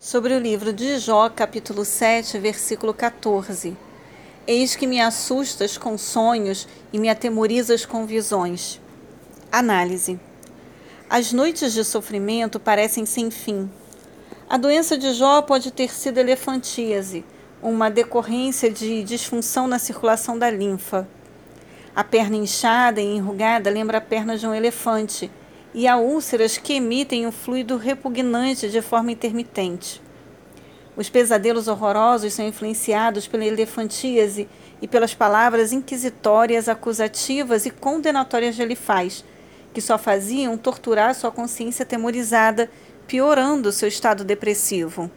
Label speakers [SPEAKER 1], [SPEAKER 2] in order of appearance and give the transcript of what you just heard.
[SPEAKER 1] sobre o livro de Jó, capítulo 7, versículo 14. Eis que me assustas com sonhos e me atemorizas com visões. Análise. As noites de sofrimento parecem sem fim. A doença de Jó pode ter sido elefantíase, uma decorrência de disfunção na circulação da linfa. A perna inchada e enrugada lembra a perna de um elefante e há úlceras que emitem um fluido repugnante de forma intermitente. Os pesadelos horrorosos são influenciados pela elefantíase e pelas palavras inquisitórias, acusativas e condenatórias de Elifaz, que só faziam torturar sua consciência atemorizada, piorando seu estado depressivo.